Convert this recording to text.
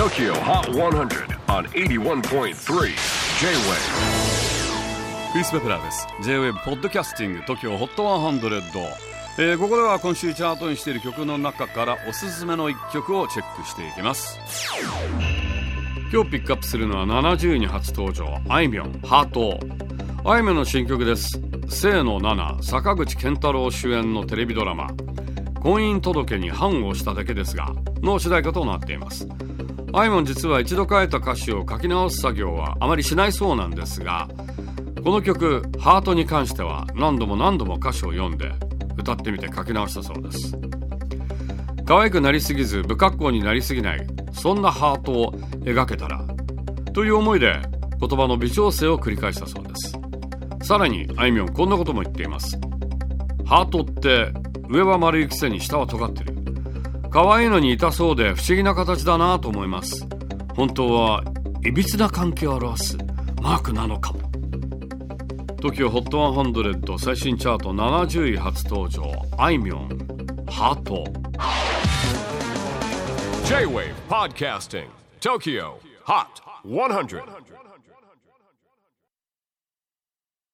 TOKYO HOT 100 on 81.3 J-WAVE クリス・ベプラーです。J-WAVE ポッドキャスティング TOKYO HOT 100、えー、ここでは今週チャートにしている曲の中からおすすめの一曲をチェックしていきます。今日ピックアップするのは70位に初登場。あいみょんハート。あいみょんの新曲です。清野奈々坂口健太郎主演のテレビドラマ。婚姻届に判をしただけですがの主題歌となっています。あいみょん実は一度書いた歌詞を書き直す作業はあまりしないそうなんですがこの曲「ハートに関しては何度も何度も歌詞を読んで歌ってみて書き直したそうです。可愛くなりすぎず不格好になりすぎないそんなハートを描けたらという思いで言葉の微調整を繰り返したそうです。さらにあいみょんこんなことも言っています。ハートって上は丸いくせに下は尖ってる。可愛いのに痛そうで不思議な形だなと思います。本当はいびつな関係を表すマークなのかも。TOKIOHOT100 最新チャート70位初登場あいみょんハート。J-WAVE PODCASTING TOKYO HOT 100